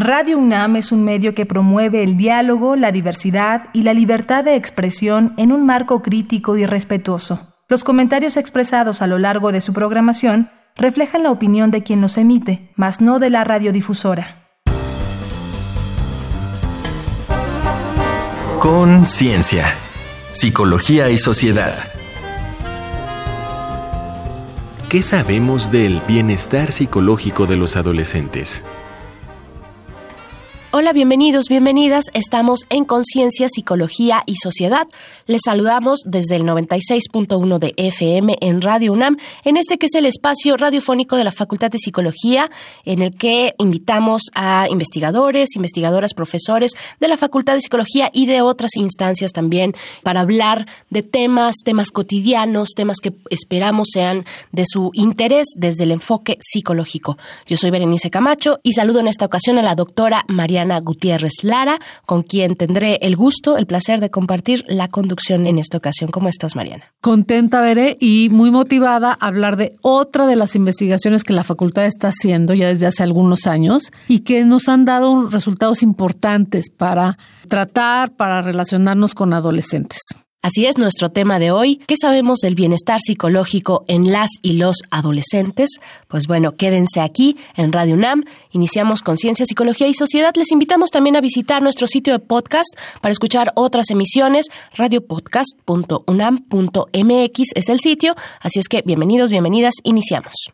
Radio UNAM es un medio que promueve el diálogo, la diversidad y la libertad de expresión en un marco crítico y respetuoso. Los comentarios expresados a lo largo de su programación reflejan la opinión de quien los emite, mas no de la radiodifusora. Conciencia, psicología y sociedad. ¿Qué sabemos del bienestar psicológico de los adolescentes? Hola, bienvenidos, bienvenidas. Estamos en Conciencia, Psicología y Sociedad. Les saludamos desde el 96.1 de FM en Radio UNAM, en este que es el espacio radiofónico de la Facultad de Psicología, en el que invitamos a investigadores, investigadoras, profesores de la Facultad de Psicología y de otras instancias también para hablar de temas, temas cotidianos, temas que esperamos sean de su interés desde el enfoque psicológico. Yo soy Berenice Camacho y saludo en esta ocasión a la doctora María Gutiérrez Lara, con quien tendré el gusto, el placer de compartir la conducción en esta ocasión. ¿Cómo estás, Mariana? Contenta, veré, y muy motivada a hablar de otra de las investigaciones que la facultad está haciendo ya desde hace algunos años y que nos han dado resultados importantes para tratar, para relacionarnos con adolescentes. Así es nuestro tema de hoy. ¿Qué sabemos del bienestar psicológico en las y los adolescentes? Pues bueno, quédense aquí en Radio UNAM. Iniciamos con Ciencia, Psicología y Sociedad. Les invitamos también a visitar nuestro sitio de podcast para escuchar otras emisiones. Radiopodcast.unam.mx es el sitio. Así es que bienvenidos, bienvenidas. Iniciamos.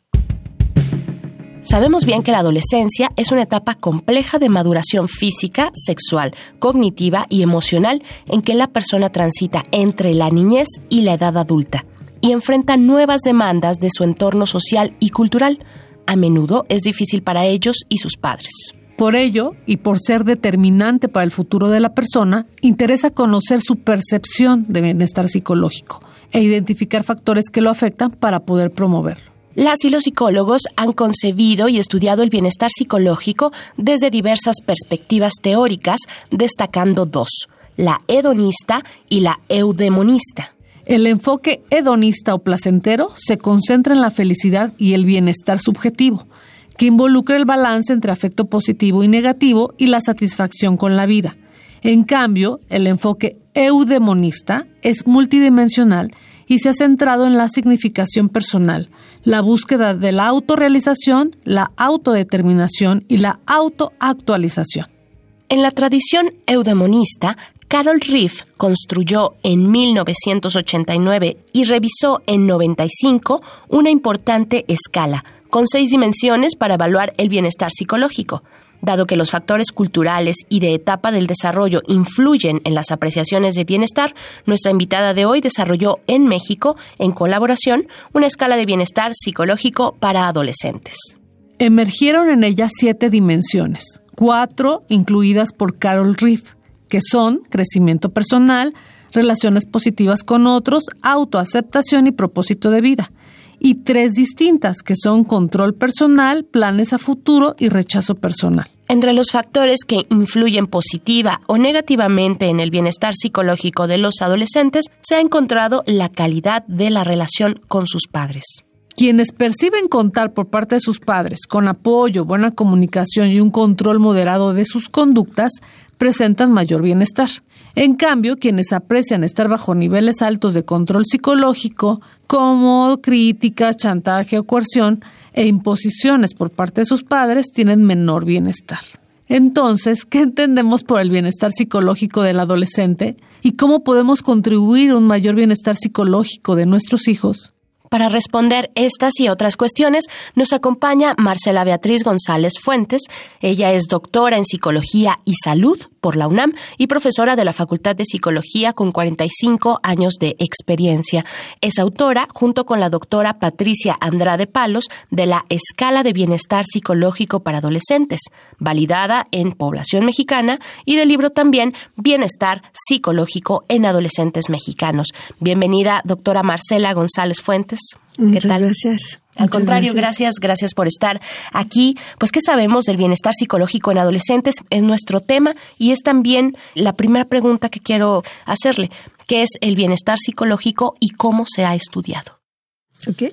Sabemos bien que la adolescencia es una etapa compleja de maduración física, sexual, cognitiva y emocional en que la persona transita entre la niñez y la edad adulta y enfrenta nuevas demandas de su entorno social y cultural. A menudo es difícil para ellos y sus padres. Por ello, y por ser determinante para el futuro de la persona, interesa conocer su percepción de bienestar psicológico e identificar factores que lo afectan para poder promoverlo. Las y los psicólogos han concebido y estudiado el bienestar psicológico desde diversas perspectivas teóricas, destacando dos, la hedonista y la eudemonista. El enfoque hedonista o placentero se concentra en la felicidad y el bienestar subjetivo, que involucra el balance entre afecto positivo y negativo y la satisfacción con la vida. En cambio, el enfoque eudemonista es multidimensional y se ha centrado en la significación personal, la búsqueda de la autorrealización, la autodeterminación y la autoactualización. En la tradición eudemonista, Carol Riff construyó en 1989 y revisó en 95 una importante escala con seis dimensiones para evaluar el bienestar psicológico. Dado que los factores culturales y de etapa del desarrollo influyen en las apreciaciones de bienestar, nuestra invitada de hoy desarrolló en México, en colaboración, una escala de bienestar psicológico para adolescentes. Emergieron en ella siete dimensiones, cuatro incluidas por Carol Riff, que son crecimiento personal, relaciones positivas con otros, autoaceptación y propósito de vida y tres distintas, que son control personal, planes a futuro y rechazo personal. Entre los factores que influyen positiva o negativamente en el bienestar psicológico de los adolescentes se ha encontrado la calidad de la relación con sus padres. Quienes perciben contar por parte de sus padres con apoyo, buena comunicación y un control moderado de sus conductas presentan mayor bienestar. En cambio, quienes aprecian estar bajo niveles altos de control psicológico, como crítica, chantaje o coerción, e imposiciones por parte de sus padres, tienen menor bienestar. Entonces, ¿qué entendemos por el bienestar psicológico del adolescente y cómo podemos contribuir a un mayor bienestar psicológico de nuestros hijos? Para responder estas y otras cuestiones, nos acompaña Marcela Beatriz González Fuentes. Ella es doctora en Psicología y Salud por la UNAM y profesora de la Facultad de Psicología con 45 años de experiencia. Es autora, junto con la doctora Patricia Andrade Palos, de la Escala de Bienestar Psicológico para Adolescentes, validada en población mexicana, y del libro también Bienestar Psicológico en Adolescentes Mexicanos. Bienvenida, doctora Marcela González Fuentes. Muchas gracias. Al contrario, gracias. gracias, por estar aquí. Pues, ¿qué sabemos del bienestar psicológico en adolescentes? Es nuestro tema y es también la primera pregunta que quiero hacerle. ¿Qué es el bienestar psicológico y cómo se ha estudiado?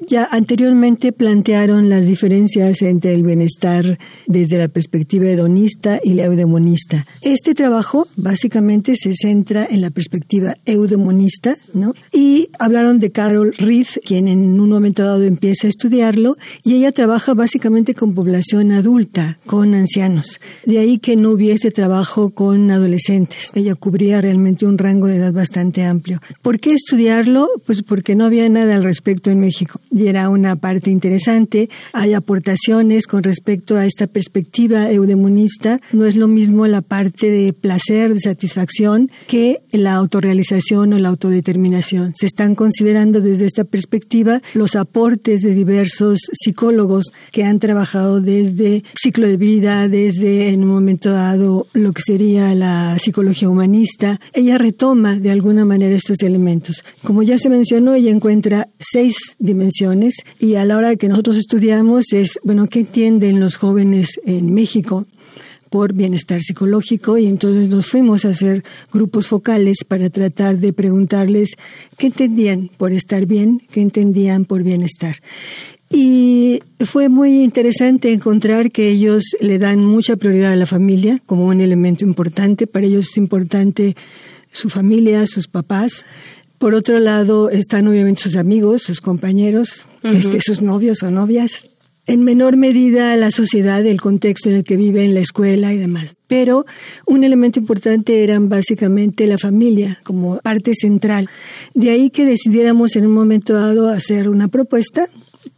Ya anteriormente plantearon las diferencias entre el bienestar desde la perspectiva hedonista y la eudemonista. Este trabajo básicamente se centra en la perspectiva eudemonista, ¿no? Y hablaron de Carol Reed, quien en un momento dado empieza a estudiarlo, y ella trabaja básicamente con población adulta, con ancianos. De ahí que no hubiese trabajo con adolescentes. Ella cubría realmente un rango de edad bastante amplio. ¿Por qué estudiarlo? Pues porque no había nada al respecto en México. Y era una parte interesante. Hay aportaciones con respecto a esta perspectiva eudemonista. No es lo mismo la parte de placer, de satisfacción, que la autorrealización o la autodeterminación. Se están considerando desde esta perspectiva los aportes de diversos psicólogos que han trabajado desde ciclo de vida, desde en un momento dado lo que sería la psicología humanista. Ella retoma de alguna manera estos elementos. Como ya se mencionó, ella encuentra seis dimensiones y a la hora que nosotros estudiamos es, bueno, ¿qué entienden los jóvenes en México? por bienestar psicológico y entonces nos fuimos a hacer grupos focales para tratar de preguntarles qué entendían por estar bien, qué entendían por bienestar. Y fue muy interesante encontrar que ellos le dan mucha prioridad a la familia como un elemento importante. Para ellos es importante su familia, sus papás. Por otro lado, están obviamente sus amigos, sus compañeros, este, sus novios o novias. En menor medida la sociedad, el contexto en el que vive, en la escuela y demás. Pero un elemento importante eran básicamente la familia como parte central. De ahí que decidiéramos en un momento dado hacer una propuesta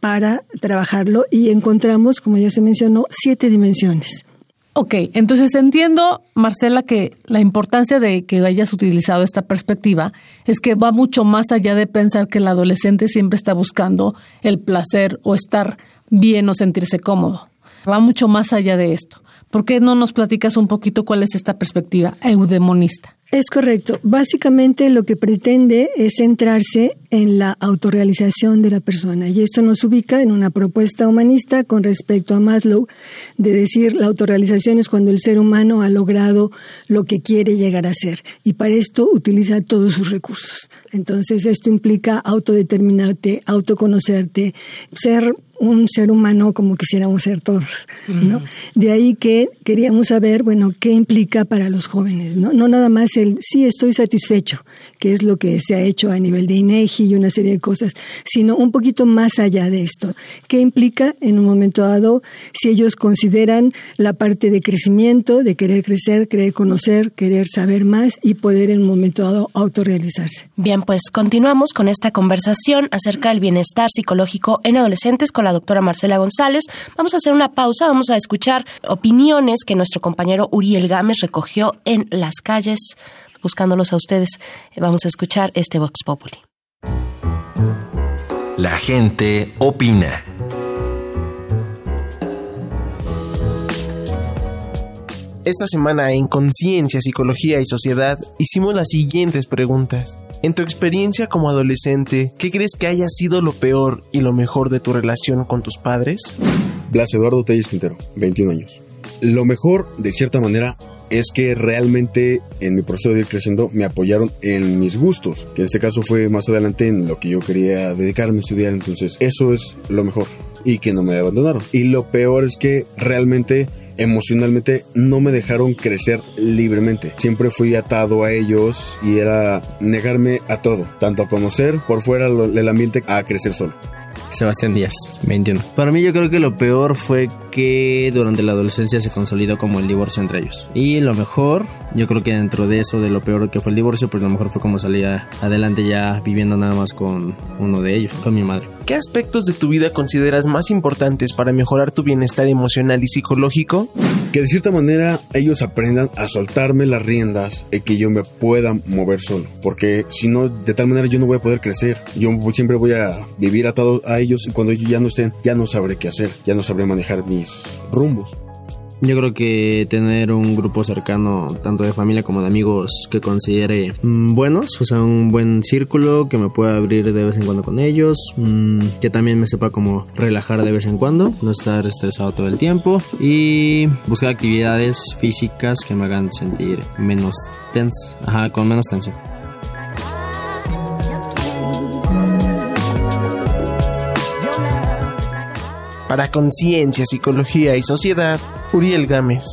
para trabajarlo y encontramos, como ya se mencionó, siete dimensiones. Ok, entonces entiendo, Marcela, que la importancia de que hayas utilizado esta perspectiva es que va mucho más allá de pensar que el adolescente siempre está buscando el placer o estar bien o sentirse cómodo. Va mucho más allá de esto. ¿Por qué no nos platicas un poquito cuál es esta perspectiva eudemonista? Es correcto. Básicamente lo que pretende es centrarse en la autorrealización de la persona. Y esto nos ubica en una propuesta humanista con respecto a Maslow, de decir la autorrealización es cuando el ser humano ha logrado lo que quiere llegar a ser. Y para esto utiliza todos sus recursos. Entonces esto implica autodeterminarte, autoconocerte, ser un ser humano como quisiéramos ser todos, ¿no? De ahí que queríamos saber, bueno, qué implica para los jóvenes, ¿no? No nada más el sí estoy satisfecho, que es lo que se ha hecho a nivel de INEGI y una serie de cosas, sino un poquito más allá de esto. ¿Qué implica en un momento dado si ellos consideran la parte de crecimiento, de querer crecer, querer conocer, querer saber más y poder en un momento dado autorrealizarse? Bien, pues continuamos con esta conversación acerca del bienestar psicológico en adolescentes con la doctora Marcela González. Vamos a hacer una pausa, vamos a escuchar opiniones que nuestro compañero Uriel Gámez recogió en las calles, buscándolos a ustedes. Vamos a escuchar este Vox Populi. La gente opina. Esta semana en Conciencia, Psicología y Sociedad hicimos las siguientes preguntas. En tu experiencia como adolescente, ¿qué crees que haya sido lo peor y lo mejor de tu relación con tus padres? Blas Eduardo Telles Quintero, 21 años. Lo mejor, de cierta manera, es que realmente en mi proceso de ir creciendo me apoyaron en mis gustos, que en este caso fue más adelante en lo que yo quería dedicarme a estudiar, entonces eso es lo mejor y que no me abandonaron. Y lo peor es que realmente emocionalmente no me dejaron crecer libremente. Siempre fui atado a ellos y era negarme a todo, tanto a conocer por fuera el ambiente a crecer solo. Sebastián Díaz, 21. Para mí yo creo que lo peor fue que durante la adolescencia se consolidó como el divorcio entre ellos. Y lo mejor, yo creo que dentro de eso, de lo peor que fue el divorcio, pues lo mejor fue como salía adelante ya viviendo nada más con uno de ellos, con mi madre. ¿Qué aspectos de tu vida consideras más importantes para mejorar tu bienestar emocional y psicológico? Que de cierta manera ellos aprendan a soltarme las riendas y que yo me pueda mover solo. Porque si no, de tal manera yo no voy a poder crecer. Yo siempre voy a vivir atado a ellos y cuando ellos ya no estén, ya no sabré qué hacer, ya no sabré manejar mis rumbos. Yo creo que tener un grupo cercano, tanto de familia como de amigos, que considere mm, buenos, o sea, un buen círculo, que me pueda abrir de vez en cuando con ellos, mm, que también me sepa como relajar de vez en cuando, no estar estresado todo el tiempo y buscar actividades físicas que me hagan sentir menos tenso, ajá, con menos tensión. Para Conciencia, Psicología y Sociedad, Uriel Gámez.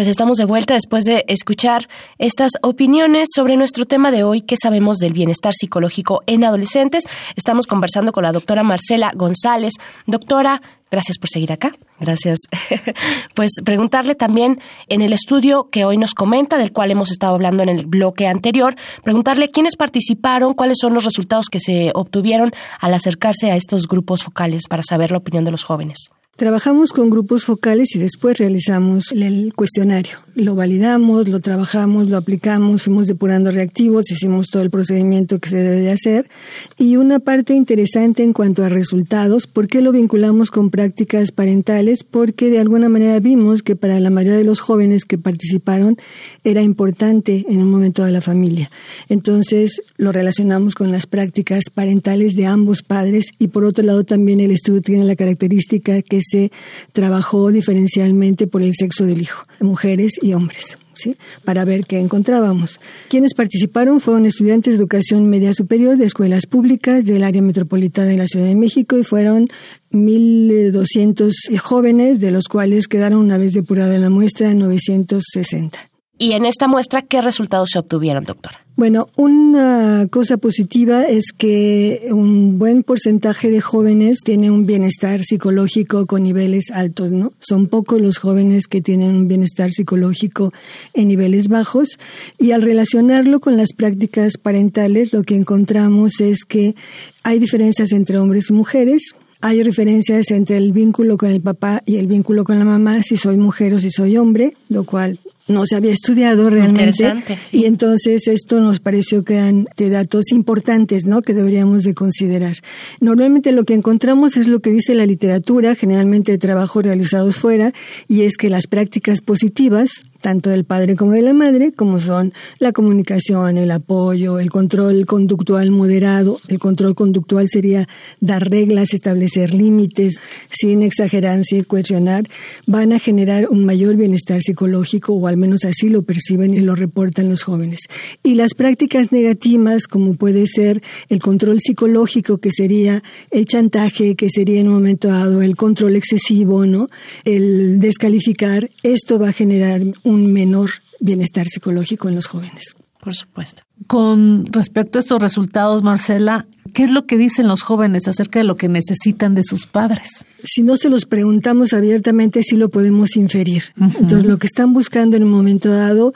Pues estamos de vuelta después de escuchar estas opiniones sobre nuestro tema de hoy, ¿qué sabemos del bienestar psicológico en adolescentes? Estamos conversando con la doctora Marcela González. Doctora, gracias por seguir acá. Gracias. pues preguntarle también en el estudio que hoy nos comenta, del cual hemos estado hablando en el bloque anterior, preguntarle quiénes participaron, cuáles son los resultados que se obtuvieron al acercarse a estos grupos focales para saber la opinión de los jóvenes. Trabajamos con grupos focales y después realizamos el cuestionario. Lo validamos, lo trabajamos, lo aplicamos, fuimos depurando reactivos, hicimos todo el procedimiento que se debe de hacer. Y una parte interesante en cuanto a resultados, ¿por qué lo vinculamos con prácticas parentales? Porque de alguna manera vimos que para la mayoría de los jóvenes que participaron era importante en un momento de la familia. Entonces lo relacionamos con las prácticas parentales de ambos padres y por otro lado también el estudio tiene la característica que se trabajó diferencialmente por el sexo del hijo, mujeres y hombres. ¿Sí? para ver qué encontrábamos. Quienes participaron fueron estudiantes de educación media superior de escuelas públicas del área metropolitana de la Ciudad de México y fueron 1.200 jóvenes, de los cuales quedaron una vez depurada la muestra 960. Y en esta muestra, ¿qué resultados se obtuvieron, doctora? Bueno, una cosa positiva es que un buen porcentaje de jóvenes tiene un bienestar psicológico con niveles altos, ¿no? Son pocos los jóvenes que tienen un bienestar psicológico en niveles bajos y al relacionarlo con las prácticas parentales lo que encontramos es que hay diferencias entre hombres y mujeres, hay referencias entre el vínculo con el papá y el vínculo con la mamá, si soy mujer o si soy hombre, lo cual no se había estudiado realmente. Y entonces esto nos pareció que eran de datos importantes, ¿no? Que deberíamos de considerar. Normalmente lo que encontramos es lo que dice la literatura, generalmente de trabajos realizados fuera, y es que las prácticas positivas tanto del padre como de la madre, como son la comunicación, el apoyo, el control conductual moderado. El control conductual sería dar reglas, establecer límites, sin exagerar, sin cuestionar, van a generar un mayor bienestar psicológico, o al menos así lo perciben y lo reportan los jóvenes. Y las prácticas negativas, como puede ser el control psicológico, que sería el chantaje, que sería en un momento dado el control excesivo, ¿no? El descalificar, esto va a generar un menor bienestar psicológico en los jóvenes. Por supuesto. Con respecto a estos resultados, Marcela, ¿qué es lo que dicen los jóvenes acerca de lo que necesitan de sus padres? Si no se los preguntamos abiertamente, sí lo podemos inferir. Entonces, lo que están buscando en un momento dado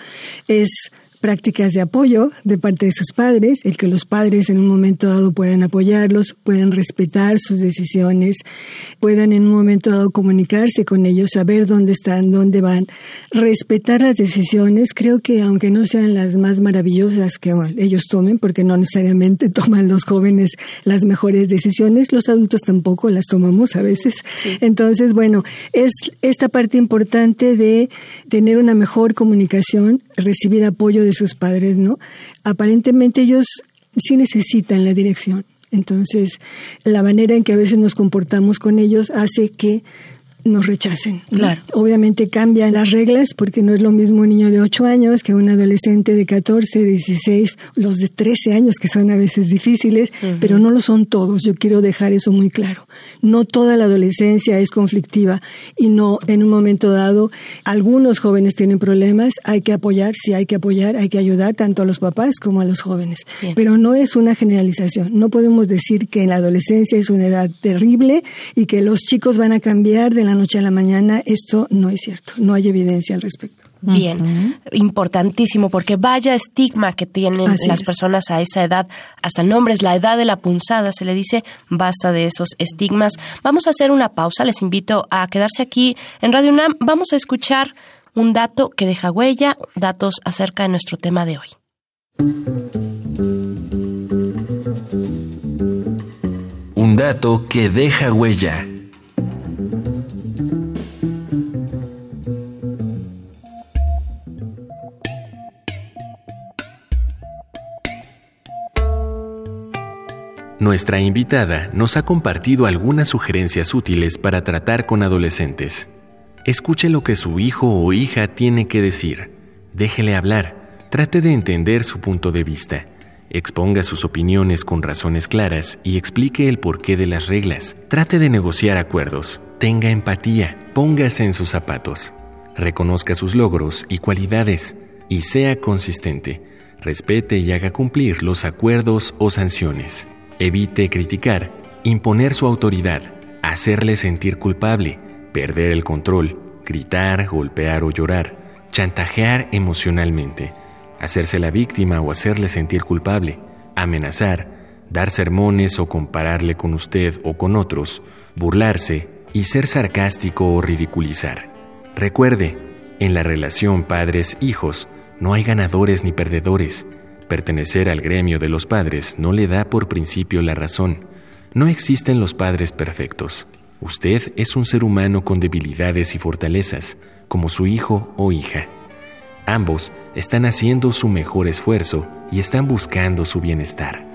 es prácticas de apoyo de parte de sus padres, el que los padres en un momento dado puedan apoyarlos, puedan respetar sus decisiones, puedan en un momento dado comunicarse con ellos, saber dónde están, dónde van, respetar las decisiones. Creo que aunque no sean las más maravillosas que ellos tomen, porque no necesariamente toman los jóvenes las mejores decisiones, los adultos tampoco las tomamos a veces. Entonces, bueno, es esta parte importante de tener una mejor comunicación, recibir apoyo de sus padres, ¿no? Aparentemente ellos sí necesitan la dirección. Entonces, la manera en que a veces nos comportamos con ellos hace que nos rechacen. Claro. Obviamente cambian las reglas porque no es lo mismo un niño de 8 años que un adolescente de 14, 16, los de 13 años que son a veces difíciles, pero no lo son todos. Yo quiero dejar eso muy claro. No toda la adolescencia es conflictiva y no en un momento dado algunos jóvenes tienen problemas, hay que apoyar, sí hay que apoyar, hay que ayudar tanto a los papás como a los jóvenes. Pero no es una generalización. No podemos decir que la adolescencia es una edad terrible y que los chicos van a cambiar de la noche a la mañana, esto no es cierto, no hay evidencia al respecto. Bien, importantísimo, porque vaya estigma que tienen las personas a esa edad, hasta el nombre es la edad de la punzada, se le dice, basta de esos estigmas. Vamos a hacer una pausa, les invito a quedarse aquí en Radio UNAM, vamos a escuchar un dato que deja huella, datos acerca de nuestro tema de hoy. Un dato que deja huella. Nuestra invitada nos ha compartido algunas sugerencias útiles para tratar con adolescentes. Escuche lo que su hijo o hija tiene que decir. Déjele hablar. Trate de entender su punto de vista. Exponga sus opiniones con razones claras y explique el porqué de las reglas. Trate de negociar acuerdos. Tenga empatía. Póngase en sus zapatos. Reconozca sus logros y cualidades y sea consistente. Respete y haga cumplir los acuerdos o sanciones. Evite criticar, imponer su autoridad, hacerle sentir culpable, perder el control, gritar, golpear o llorar, chantajear emocionalmente hacerse la víctima o hacerle sentir culpable, amenazar, dar sermones o compararle con usted o con otros, burlarse y ser sarcástico o ridiculizar. Recuerde, en la relación padres-hijos no hay ganadores ni perdedores. Pertenecer al gremio de los padres no le da por principio la razón. No existen los padres perfectos. Usted es un ser humano con debilidades y fortalezas, como su hijo o hija. Ambos están haciendo su mejor esfuerzo y están buscando su bienestar.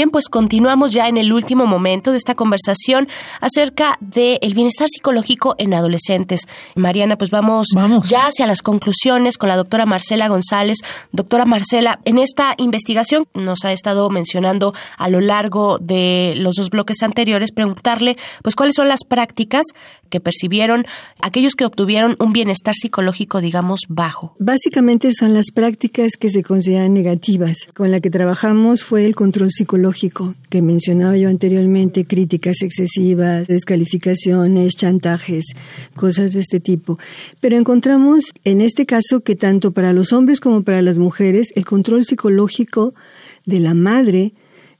Bien, pues continuamos ya en el último momento de esta conversación acerca del bienestar psicológico en adolescentes. Mariana, pues vamos, ya hacia las conclusiones con la doctora Marcela González. Doctora Marcela, en esta investigación nos ha estado mencionando a lo largo de los dos bloques anteriores, preguntarle pues cuáles son las prácticas que percibieron aquellos que obtuvieron un bienestar psicológico, digamos, bajo. Básicamente son las prácticas que se consideran negativas. Con la que trabajamos fue el control psicológico que mencionaba yo anteriormente, críticas excesivas, descalificaciones, chantajes, cosas de este tipo. Pero encontramos en este caso que tanto para los hombres como para las mujeres el control psicológico de la madre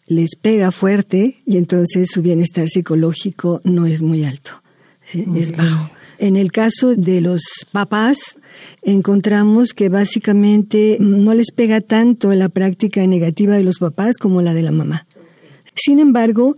les pega fuerte y entonces su bienestar psicológico no es muy alto, es bajo. En el caso de los papás, encontramos que básicamente no les pega tanto la práctica negativa de los papás como la de la mamá. Sin embargo,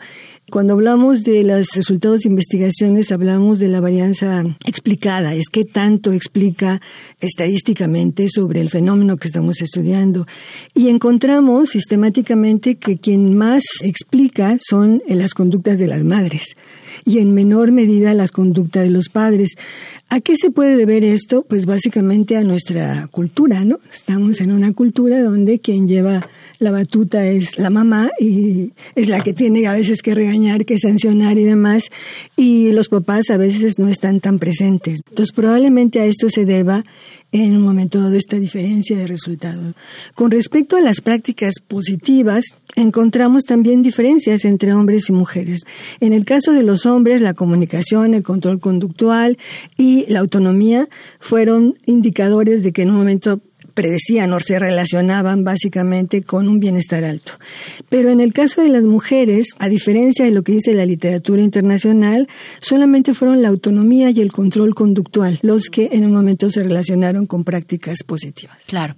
cuando hablamos de los resultados de investigaciones, hablamos de la varianza explicada, es que tanto explica estadísticamente sobre el fenómeno que estamos estudiando. Y encontramos sistemáticamente que quien más explica son las conductas de las madres y en menor medida las conductas de los padres. ¿A qué se puede deber esto? Pues básicamente a nuestra cultura, ¿no? Estamos en una cultura donde quien lleva la batuta es la mamá y es la que tiene a veces que que sancionar y demás, y los papás a veces no están tan presentes. Entonces probablemente a esto se deba en un momento dado esta diferencia de resultados. Con respecto a las prácticas positivas, encontramos también diferencias entre hombres y mujeres. En el caso de los hombres, la comunicación, el control conductual y la autonomía fueron indicadores de que en un momento predecían o se relacionaban básicamente con un bienestar alto. Pero en el caso de las mujeres, a diferencia de lo que dice la literatura internacional, solamente fueron la autonomía y el control conductual los que en un momento se relacionaron con prácticas positivas. Claro.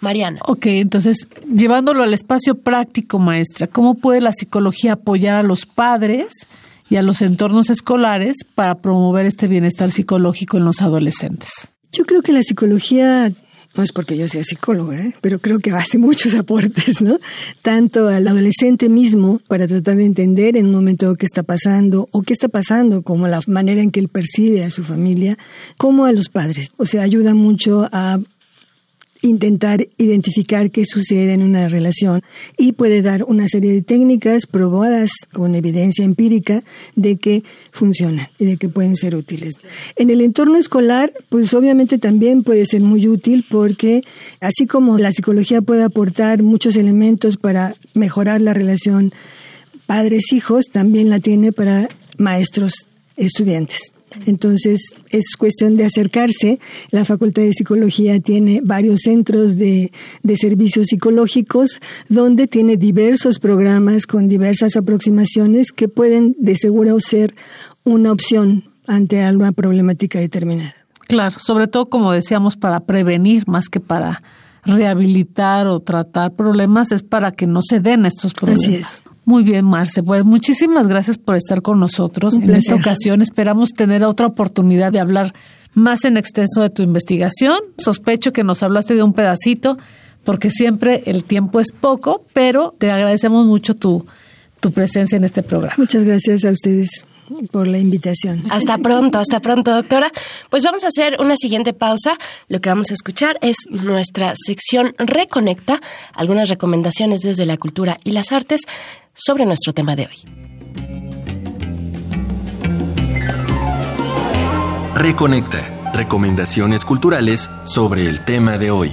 Mariana. Ok, entonces, llevándolo al espacio práctico, maestra, ¿cómo puede la psicología apoyar a los padres y a los entornos escolares para promover este bienestar psicológico en los adolescentes? Yo creo que la psicología no es porque yo sea psicóloga, ¿eh? pero creo que hace muchos aportes, ¿no? Tanto al adolescente mismo para tratar de entender en un momento qué está pasando o qué está pasando, como la manera en que él percibe a su familia, como a los padres. O sea, ayuda mucho a intentar identificar qué sucede en una relación y puede dar una serie de técnicas probadas con evidencia empírica de que funcionan y de que pueden ser útiles. En el entorno escolar, pues obviamente también puede ser muy útil porque así como la psicología puede aportar muchos elementos para mejorar la relación padres-hijos, también la tiene para maestros-estudiantes. Entonces, es cuestión de acercarse. La Facultad de Psicología tiene varios centros de, servicios psicológicos donde tiene diversos programas con diversas aproximaciones que pueden de seguro ser una opción ante alguna problemática determinada. Claro, sobre todo como decíamos para prevenir más que para rehabilitar o tratar problemas, es para que no se den estos problemas. Así es. Muy bien, Marce. Pues muchísimas gracias por estar con nosotros en esta ocasión. Esperamos tener otra oportunidad de hablar más en extenso de tu investigación. Sospecho que nos hablaste de un pedacito, porque siempre el tiempo es poco, pero te agradecemos mucho tu, tu presencia en este programa. Muchas gracias a ustedes por la invitación. Hasta pronto, hasta pronto, doctora. Pues vamos a hacer una siguiente pausa. Lo que vamos a escuchar es nuestra sección Reconecta, algunas recomendaciones desde la cultura y las artes sobre nuestro tema de hoy. Reconecta, recomendaciones culturales sobre el tema de hoy.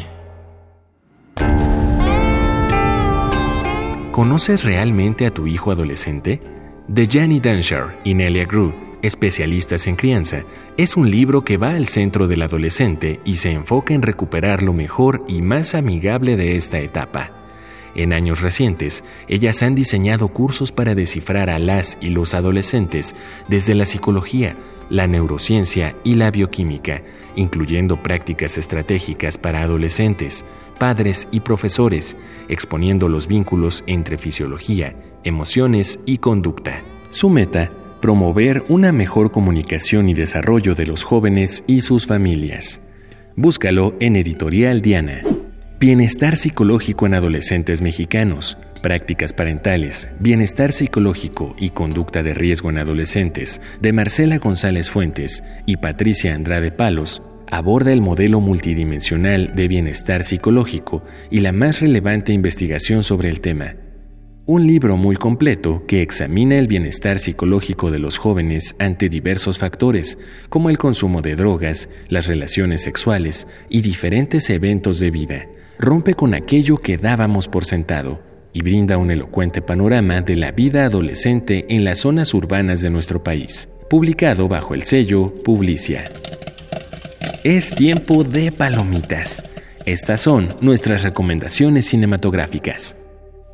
¿Conoces realmente a tu hijo adolescente? De Janny Danshar y Nelia Grew, especialistas en crianza, es un libro que va al centro del adolescente y se enfoca en recuperar lo mejor y más amigable de esta etapa. En años recientes, ellas han diseñado cursos para descifrar a las y los adolescentes desde la psicología, la neurociencia y la bioquímica, incluyendo prácticas estratégicas para adolescentes, padres y profesores, exponiendo los vínculos entre fisiología, emociones y conducta. Su meta, promover una mejor comunicación y desarrollo de los jóvenes y sus familias. Búscalo en Editorial Diana. Bienestar psicológico en adolescentes mexicanos, prácticas parentales, bienestar psicológico y conducta de riesgo en adolescentes, de Marcela González Fuentes y Patricia Andrade Palos, aborda el modelo multidimensional de bienestar psicológico y la más relevante investigación sobre el tema. Un libro muy completo que examina el bienestar psicológico de los jóvenes ante diversos factores, como el consumo de drogas, las relaciones sexuales y diferentes eventos de vida. Rompe con aquello que dábamos por sentado y brinda un elocuente panorama de la vida adolescente en las zonas urbanas de nuestro país. Publicado bajo el sello Publicia. Es tiempo de palomitas. Estas son nuestras recomendaciones cinematográficas.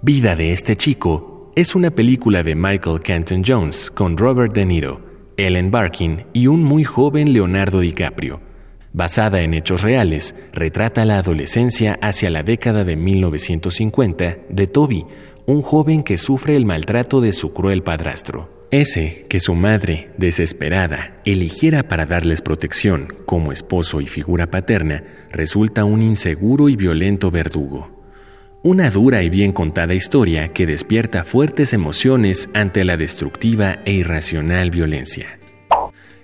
Vida de este chico es una película de Michael Canton Jones con Robert De Niro, Ellen Barkin y un muy joven Leonardo DiCaprio. Basada en hechos reales, retrata la adolescencia hacia la década de 1950 de Toby, un joven que sufre el maltrato de su cruel padrastro. Ese que su madre, desesperada, eligiera para darles protección como esposo y figura paterna, resulta un inseguro y violento verdugo. Una dura y bien contada historia que despierta fuertes emociones ante la destructiva e irracional violencia.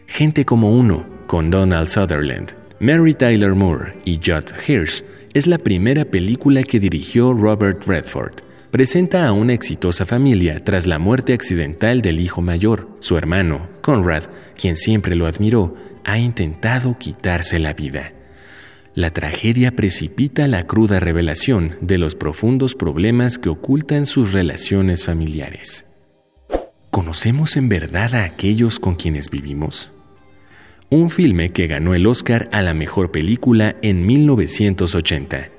Gente como uno, con Donald Sutherland, Mary Tyler Moore y Judd Hirsch, es la primera película que dirigió Robert Redford presenta a una exitosa familia tras la muerte accidental del hijo mayor. Su hermano, Conrad, quien siempre lo admiró, ha intentado quitarse la vida. La tragedia precipita la cruda revelación de los profundos problemas que ocultan sus relaciones familiares. ¿Conocemos en verdad a aquellos con quienes vivimos? Un filme que ganó el Oscar a la mejor película en 1980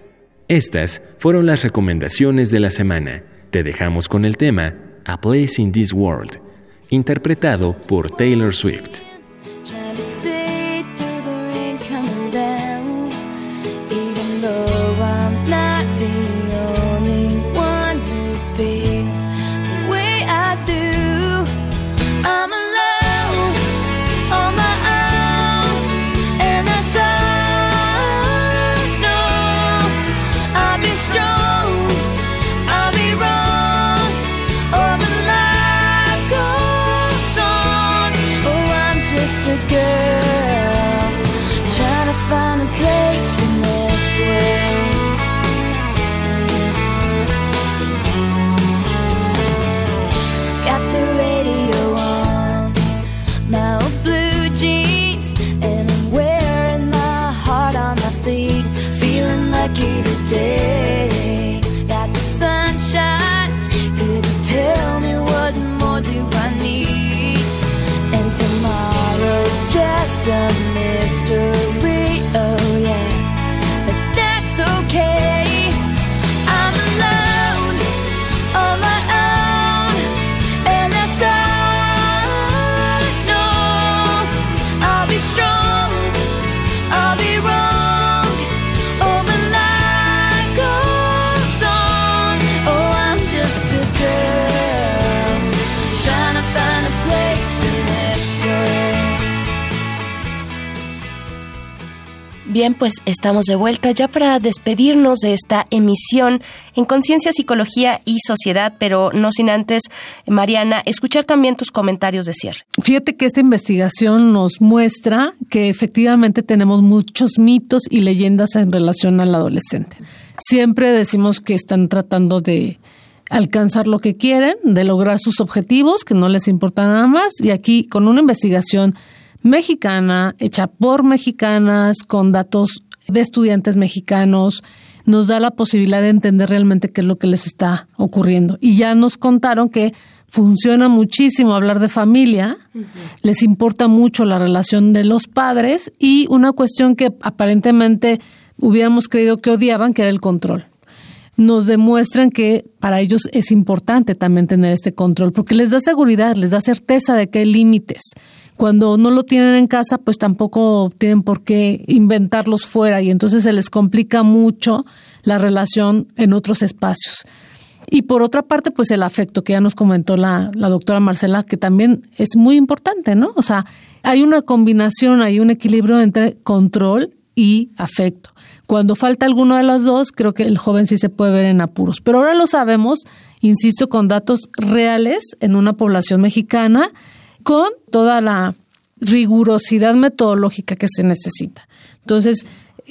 estas fueron las recomendaciones de la semana. Te dejamos con el tema A Place in This World, interpretado por Taylor Swift. Bien, pues estamos de vuelta ya para despedirnos de esta emisión en Conciencia, Psicología y Sociedad, pero no sin antes, Mariana, escuchar también tus comentarios de cierre. Fíjate que esta investigación nos muestra que efectivamente tenemos muchos mitos y leyendas en relación al adolescente. Siempre decimos que están tratando de alcanzar lo que quieren, de lograr sus objetivos, que no les importa nada más, y aquí con una investigación mexicana, hecha por mexicanas, con datos de estudiantes mexicanos, nos da la posibilidad de entender realmente qué es lo que les está ocurriendo. Y ya nos contaron que funciona muchísimo hablar de familia, les importa mucho la relación de los padres y una cuestión que aparentemente hubiéramos creído que odiaban, que era el control. Nos demuestran que para ellos es importante también tener este control, porque les da seguridad, les da certeza de que hay límites cuando no lo tienen en casa, pues tampoco tienen por qué inventarlos fuera y entonces se les complica mucho la relación en otros espacios. Y por otra parte, pues el afecto que ya nos comentó la, la doctora Marcela, que también es muy importante, ¿no? O sea, hay una combinación, hay un equilibrio entre control y afecto. Cuando falta alguno de los dos, creo que el joven sí se puede ver en apuros. Pero ahora lo sabemos, insisto, con datos reales en una población mexicana con toda la rigurosidad metodológica que se necesita. Entonces,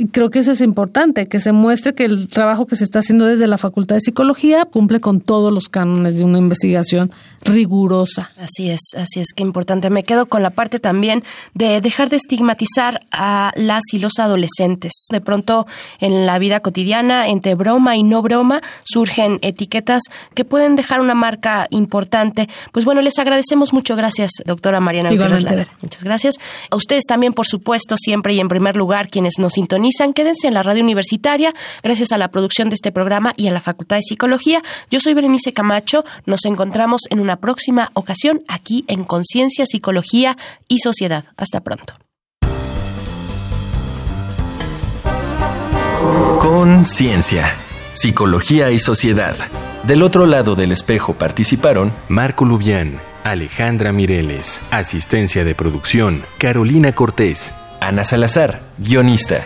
creo que eso es importante, que se muestre que el trabajo que se está haciendo desde la Facultad de Psicología cumple con todos los cánones de una investigación rigurosa. Así es, así es que importante. Me quedo con la parte también de dejar de estigmatizar a las y los adolescentes. De pronto en la vida cotidiana, entre broma y no broma, surgen etiquetas que pueden dejar una marca importante. Pues bueno, les agradecemos mucho. Gracias, doctora Mariana Muchas gracias. A ustedes también, por supuesto, siempre y en primer lugar, quienes nos sintonizan Quédense en la radio universitaria, gracias a la producción de este programa y a la Facultad de Psicología. Yo soy Berenice Camacho. Nos encontramos en una próxima ocasión aquí en Conciencia, Psicología y Sociedad. Hasta pronto. Conciencia, Psicología y Sociedad. Del otro lado del espejo participaron Marco Lubián, Alejandra Mireles, asistencia de producción, Carolina Cortés, Ana Salazar, guionista.